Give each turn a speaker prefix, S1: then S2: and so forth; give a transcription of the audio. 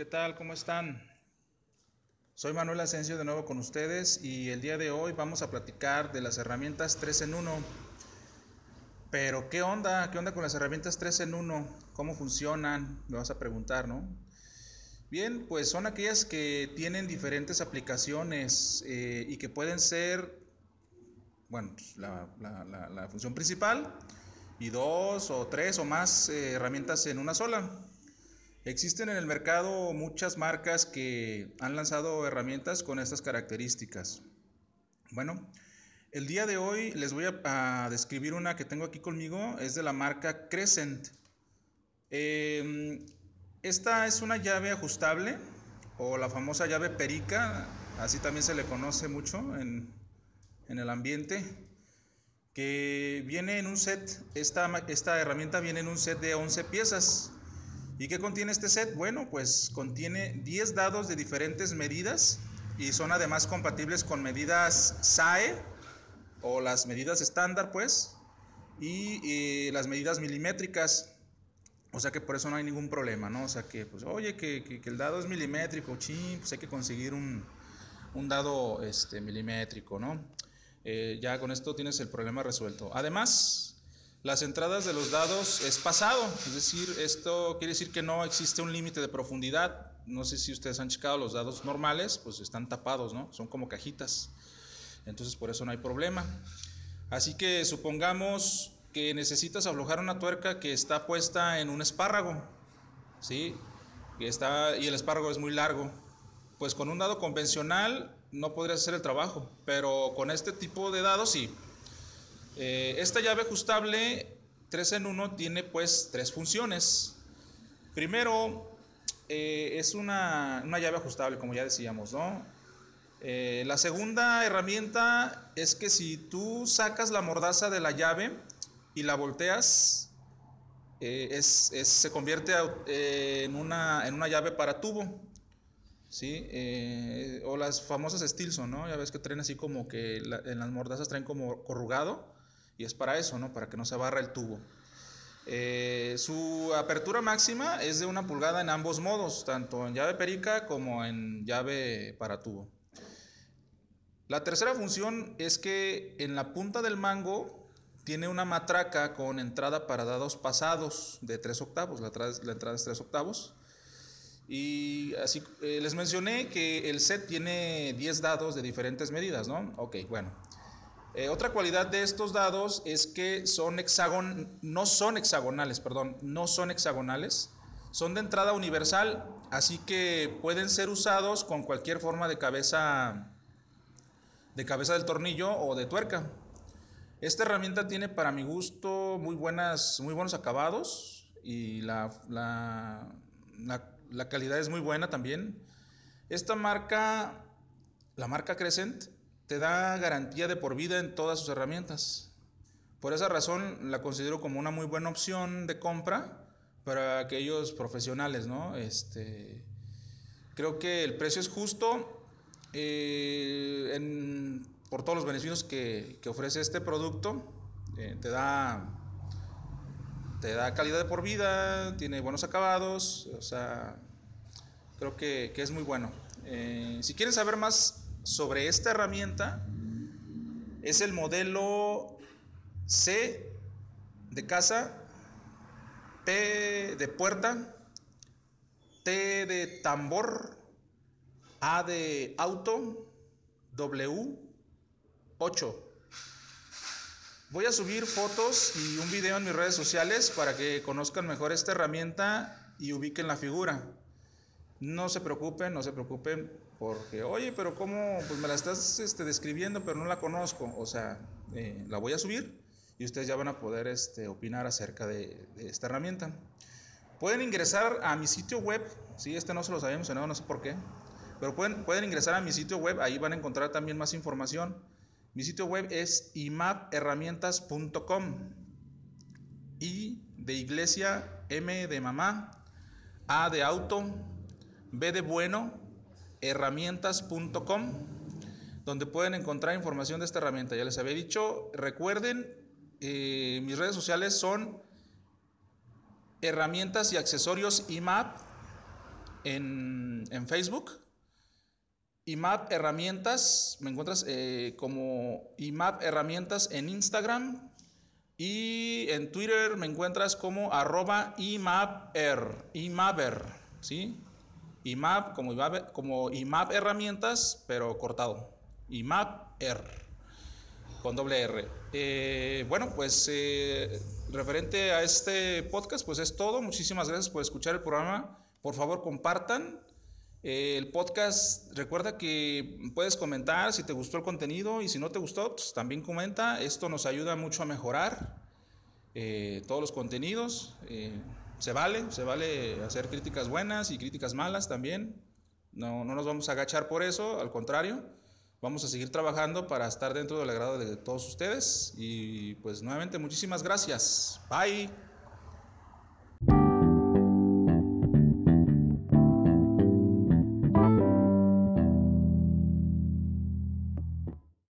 S1: ¿qué tal? ¿Cómo están? Soy Manuel Asensio de nuevo con ustedes y el día de hoy vamos a platicar de las herramientas 3 en 1. Pero ¿qué onda? ¿Qué onda con las herramientas 3 en 1? ¿Cómo funcionan? Me vas a preguntar, ¿no? Bien, pues son aquellas que tienen diferentes aplicaciones eh, y que pueden ser, bueno, pues, la, función principal y dos o tres o más eh, herramientas en una sola. Existen en el mercado muchas marcas que han lanzado herramientas con estas características. Bueno, el día de hoy les voy a, describir una que tengo aquí conmigo, es de la marca Crescent. Em, esta es una llave ajustable o la famosa llave perica, así también se le conoce mucho en, el ambiente, que viene en un set, esta herramienta viene en un set de 11 piezas. ¿Y qué contiene este set? Bueno, pues contiene 10 dados de diferentes medidas y son además compatibles con medidas SAE o las medidas estándar, pues, y, las medidas milimétricas. O sea que por eso no hay ningún problema, ¿no? O sea que, pues, oye, que, el dado es milimétrico, ching, pues hay que conseguir un, dado este, milimétrico, ¿no? Eh, ya con esto tienes el problema resuelto. Además, las entradas de los dados es pasado, es decir, esto quiere decir que no existe un límite de profundidad. No sé si ustedes han checado los dados normales, pues están tapados, ¿no? Son como cajitas. Entonces por eso no hay problema. Así que supongamos que necesitas aflojar una tuerca que está puesta en un espárrago, ¿sí? Y, está, y el espárrago es muy largo. Pues con un dado convencional no podrías hacer el trabajo, pero con este tipo de dados sí. Eh, esta llave ajustable 3 en 1 tiene pues tres funciones. Primero, eh, es una, llave ajustable, como ya decíamos, ¿no? Eh, la segunda herramienta es que si tú sacas la mordaza de la llave y la volteas, se convierte en, una, en una llave para tubo. ¿sí? o las famosas Stilson, ¿no? Ya ves que traen así como que en las mordazas traen como corrugado. Y es para eso, ¿no? Para que no se barra el tubo. Eh, su apertura máxima es de una pulgada en ambos modos, tanto en llave perica como en llave para tubo. La tercera función es que en la punta del mango tiene una matraca con entrada para dados pasados de 3 octavos, la, entrada es 3 octavos. Y así eh, les mencioné que el set tiene 10 dados de diferentes medidas, ¿no? Ok, bueno. Eh, otra cualidad de estos dados es que son hexagon, no son hexagonales, perdón, no son hexagonales, son de entrada universal, así que pueden ser usados con cualquier forma de cabeza, de cabeza del tornillo o de tuerca. Esta herramienta tiene para mi gusto muy, buenas, muy buenos acabados y la, la, la calidad es muy buena también. Esta marca, la marca Crescent, te da garantía de por vida en todas sus herramientas. Por esa razón la considero como una muy buena opción de compra para aquellos profesionales, ¿no? Este, creo que el precio es justo eh, por todos los beneficios que, ofrece este producto. Eh, te da te da calidad de por vida, tiene buenos acabados, o sea, creo que, es muy bueno. Eh, si quieren saber más sobre esta herramienta es el modelo C de casa, P de puerta, T de tambor, A de auto, W 8. Voy a subir fotos y un video en mis redes sociales para que conozcan mejor esta herramienta y ubiquen la figura. No se preocupen, no se preocupen, porque, oye, pero ¿cómo? Pues me la estás este, describiendo, pero no la conozco. O sea, eh, la voy a subir y ustedes ya van a poder este, opinar acerca de, esta herramienta. Pueden ingresar a mi sitio web, sí, este no se los había mencionado, no sé por qué, pero pueden, ingresar a mi sitio web, ahí van a encontrar también más información. Mi sitio web es imapherramientas.com y de iglesia, M de mamá, A de auto, B donde pueden encontrar información de esta herramienta. Ya les había dicho, recuerden, eh, mis redes sociales son herramientas y accesorios IMAP en, en Facebook. IMAP Herramientas, me encuentras eh, como IMAP Herramientas en Instagram y en Twitter me encuentras como arroba IMAPer, IMAPer, ¿sí? IMAP como IMAP, IMAP Herramientas, pero cortado. IMAPer, con doble R. Eh, bueno, pues eh, referente a este podcast, pues es todo. Muchísimas gracias por escuchar el programa. Por favor, compartan eh, el podcast, recuerda que puedes comentar si te gustó el contenido y si no te gustó, pues también comenta. Esto nos ayuda mucho a mejorar todos los contenidos. Se vale, se vale hacer críticas buenas y críticas malas también. No, no nos vamos a agachar por eso, al contrario, vamos a seguir trabajando para estar dentro del agrado de todos ustedes. Y pues nuevamente muchísimas gracias. Bye.